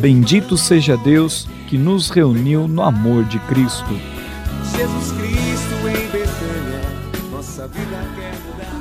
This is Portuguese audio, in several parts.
Bendito seja Deus que nos reuniu no amor de Cristo. Jesus Cristo em Betânia, nossa vida quer mudar.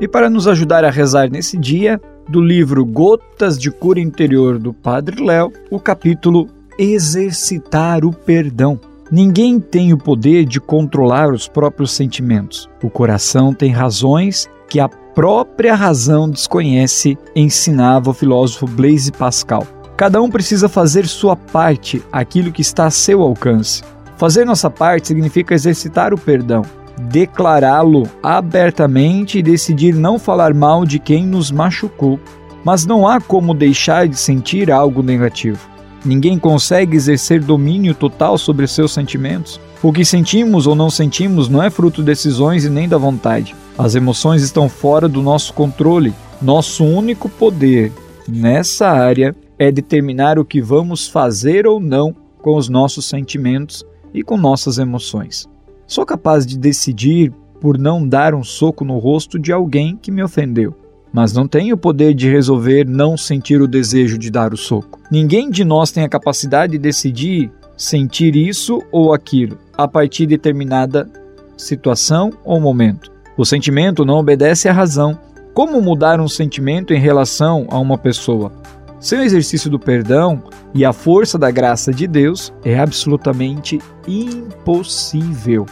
E para nos ajudar a rezar nesse dia, do livro Gotas de Cura Interior do Padre Léo, o capítulo Exercitar o Perdão. Ninguém tem o poder de controlar os próprios sentimentos. O coração tem razões que a própria razão desconhece, ensinava o filósofo Blaise Pascal. Cada um precisa fazer sua parte, aquilo que está a seu alcance. Fazer nossa parte significa exercitar o perdão, declará-lo abertamente e decidir não falar mal de quem nos machucou. Mas não há como deixar de sentir algo negativo. Ninguém consegue exercer domínio total sobre seus sentimentos. O que sentimos ou não sentimos não é fruto de decisões e nem da vontade. As emoções estão fora do nosso controle. Nosso único poder nessa área é determinar o que vamos fazer ou não com os nossos sentimentos e com nossas emoções. Sou capaz de decidir por não dar um soco no rosto de alguém que me ofendeu, mas não tenho o poder de resolver não sentir o desejo de dar o soco. Ninguém de nós tem a capacidade de decidir sentir isso ou aquilo a partir de determinada situação ou momento. O sentimento não obedece à razão. Como mudar um sentimento em relação a uma pessoa? Sem o exercício do perdão e a força da graça de Deus é absolutamente impossível.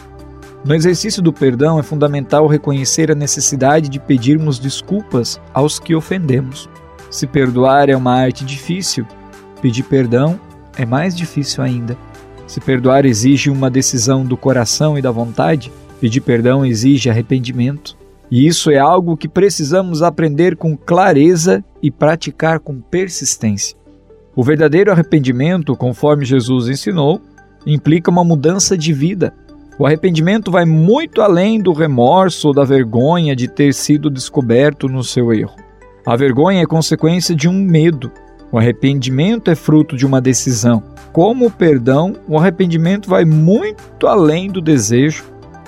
No exercício do perdão é fundamental reconhecer a necessidade de pedirmos desculpas aos que ofendemos. Se perdoar é uma arte difícil, pedir perdão é mais difícil ainda. Se perdoar exige uma decisão do coração e da vontade, pedir perdão exige arrependimento. E isso é algo que precisamos aprender com clareza e praticar com persistência. O verdadeiro arrependimento, conforme Jesus ensinou, implica uma mudança de vida. O arrependimento vai muito além do remorso ou da vergonha de ter sido descoberto no seu erro. A vergonha é consequência de um medo. O arrependimento é fruto de uma decisão. Como o perdão, o arrependimento vai muito além do desejo,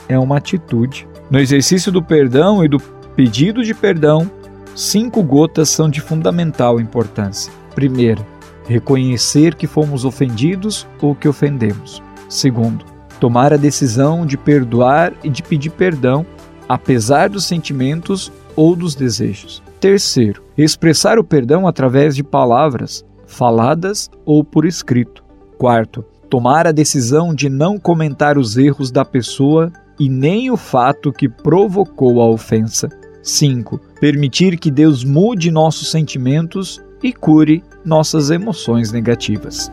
é uma atitude. No exercício do perdão e do pedido de perdão, cinco gotas são de fundamental importância. Primeira, reconhecer que fomos ofendidos ou que ofendemos. Segundo, tomar a decisão de perdoar e de pedir perdão, apesar dos sentimentos ou dos desejos. Terceiro, expressar o perdão através de palavras, faladas ou por escrito. Quarto, tomar a decisão de não comentar os erros da pessoa e nem o fato que provocou a ofensa. 5. Permitir que Deus mude nossos sentimentos e cure nossas emoções negativas.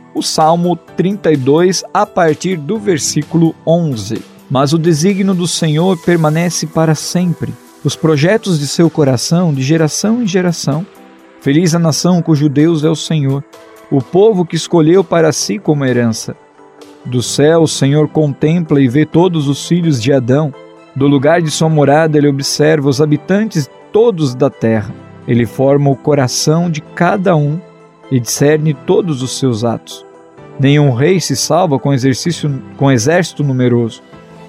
o Salmo 32, a partir do versículo 11. Mas o desígnio do Senhor permanece para sempre os projetos de seu coração de geração em geração. Feliz a nação cujo Deus é o Senhor, o povo que escolheu para si como herança. Do céu o Senhor contempla e vê todos os filhos de Adão. Do lugar de sua morada ele observa os habitantes todos da terra. Ele forma o coração de cada um e discerne todos os seus atos. Nenhum rei se salva com exercício com exército numeroso.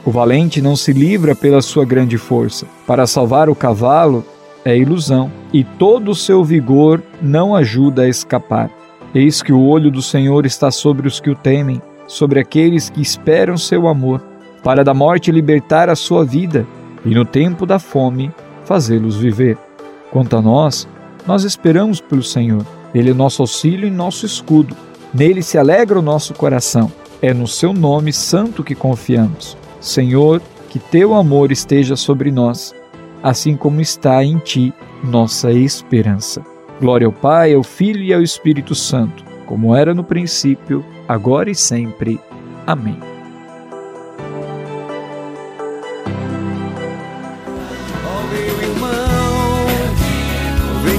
O valente não se livra pela sua grande força. Para salvar o cavalo é ilusão, e todo o seu vigor não ajuda a escapar. Eis que o olho do Senhor está sobre os que o temem, sobre aqueles que esperam seu amor, para da morte libertar a sua vida e no tempo da fome fazê-los viver. Quanto a nós, nós esperamos pelo Senhor. Ele é nosso auxílio e nosso escudo. Nele se alegra o nosso coração. É no seu nome santo que confiamos. Senhor, que teu amor esteja sobre nós, assim como está em ti nossa esperança. Glória ao Pai, ao Filho e ao Espírito Santo, como era no princípio, agora e sempre. Amém. Vem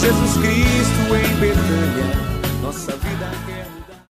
Jesus Cristo em Betânia.